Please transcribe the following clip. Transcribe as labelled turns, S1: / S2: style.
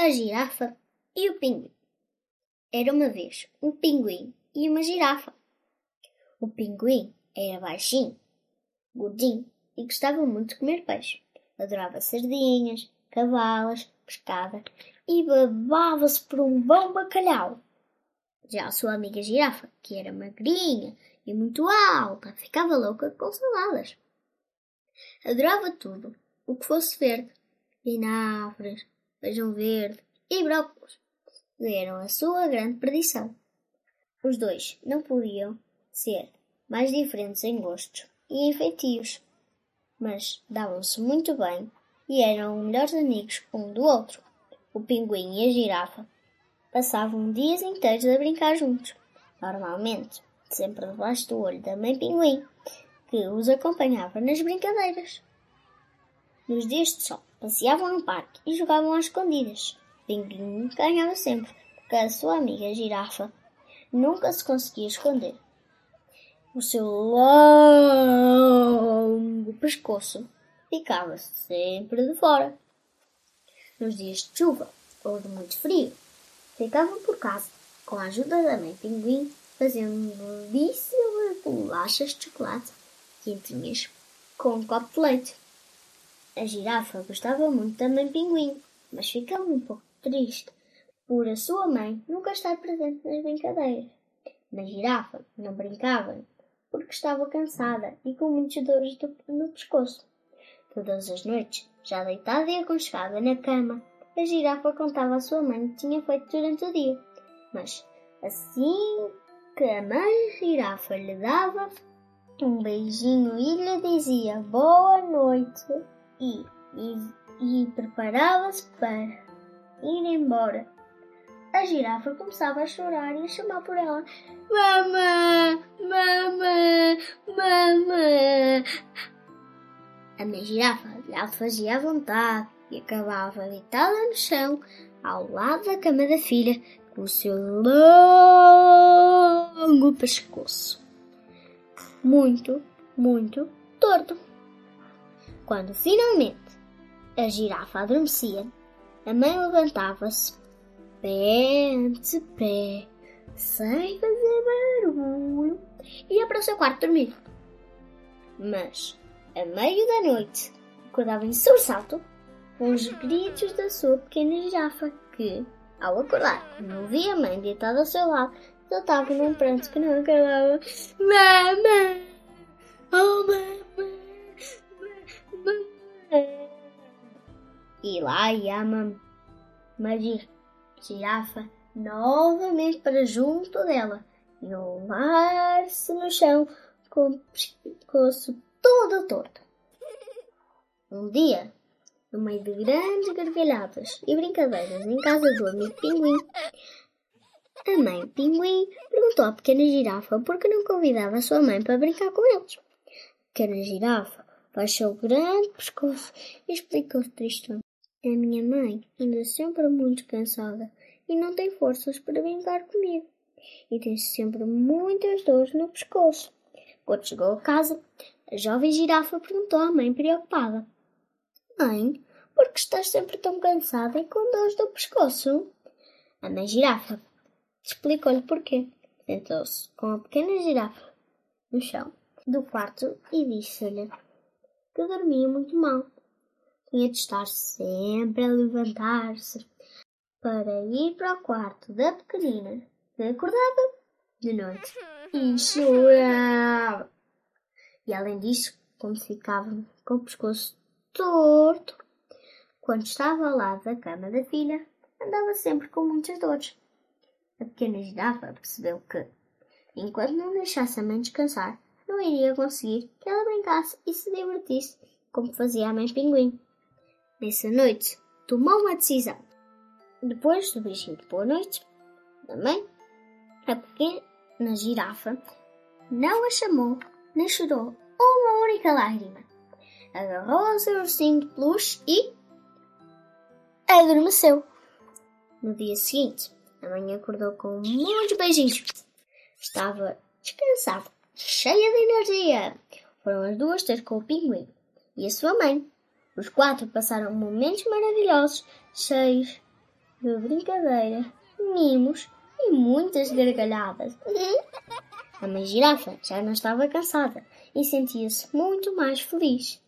S1: A girafa e o pinguim. Era uma vez um pinguim e uma girafa. O pinguim era baixinho, gordinho e gostava muito de comer peixe. Adorava sardinhas, cavalas, pescada e babava-se por um bom bacalhau. Já a sua amiga girafa, que era magrinha e muito alta, ficava louca com saladas. Adorava tudo o que fosse verde, vinagres, feijão verde e brócolis eram a sua grande perdição. Os dois não podiam ser mais diferentes em gostos e em feitios, mas davam-se muito bem e eram melhores amigos um do outro. O pinguim e a girafa passavam dias inteiros a brincar juntos, normalmente sempre debaixo do olho da mãe pinguim, que os acompanhava nas brincadeiras. Nos dias de sol, passeavam no parque e jogavam às escondidas. Pinguim ganhava sempre, porque a sua amiga girafa nunca se conseguia esconder. O seu longo pescoço ficava sempre de fora. Nos dias de chuva ou de muito frio, ficavam por casa, com a ajuda da mãe pinguim, fazendo belíssimas bolachas de chocolate quentinhas com um copo de leite. A girafa gostava muito da mãe pinguim, mas ficava um pouco triste por a sua mãe nunca estar presente nas brincadeiras. Na girafa não brincava porque estava cansada e com muitas dores no pescoço. Todas as noites, já deitada e aconchegada na cama, a girafa contava à sua mãe o que tinha feito durante o dia. Mas assim que a mãe girafa lhe dava um beijinho e lhe dizia boa noite e, e, e preparava-se para ir embora. A girafa começava a chorar e a chamar por ela: Mamã, mamã, mamã. A minha girafa já fazia à vontade e acabava deitada no chão, ao lado da cama da filha, com o seu longo pescoço. Muito, muito torto. Quando finalmente a girafa adormecia, a mãe levantava-se, pé ante pé, sem fazer barulho, e ia para o seu quarto dormir. Mas, a meio da noite, acordava em sobressalto com os gritos da sua pequena girafa, que, ao acordar, não via a mãe deitada ao seu lado, saltava num pranto que não acabava. Mamãe! Oh! Mamãe! E lá ia a mamãe, girafa, novamente para junto dela, e rolar-se no chão com o pescoço todo torto. Um dia, no meio de grandes gargalhadas e brincadeiras em casa do amigo pinguim, a mãe pinguim perguntou à pequena girafa por que não convidava a sua mãe para brincar com eles. A pequena girafa baixou o grande pescoço e explicou tristemente. A minha mãe anda sempre muito cansada e não tem forças para brincar comigo. E tem sempre muitas dores no pescoço. Quando chegou a casa, a jovem girafa perguntou à mãe preocupada: Mãe, por que estás sempre tão cansada e com dores do pescoço? A mãe girafa explicou-lhe porquê. Sentou-se com a pequena girafa no chão do quarto e disse-lhe que dormia muito mal tinha de estar sempre a levantar-se para ir para o quarto da pequenina, que acordava de noite e chorava. E além disso, como ficava com o pescoço torto, quando estava ao lado da cama da filha, andava sempre com muitas dores. A pequena girafa percebeu que, enquanto não deixasse a mãe descansar, não iria conseguir que ela brincasse e se divertisse como fazia a mãe pinguim. Nessa noite, tomou uma decisão. Depois do beijinho de boa noite da mãe, a pequena girafa não a chamou nem chorou uma única lágrima. Agarrou ao seu ursinho de peluche e adormeceu. No dia seguinte, a mãe acordou com muitos beijinhos. Estava descansada, cheia de energia. Foram as duas ter com o pinguim e a sua mãe os quatro passaram momentos maravilhosos, cheios de brincadeira, mimos e muitas gargalhadas. A mãe girafa já não estava cansada e sentia-se muito mais feliz.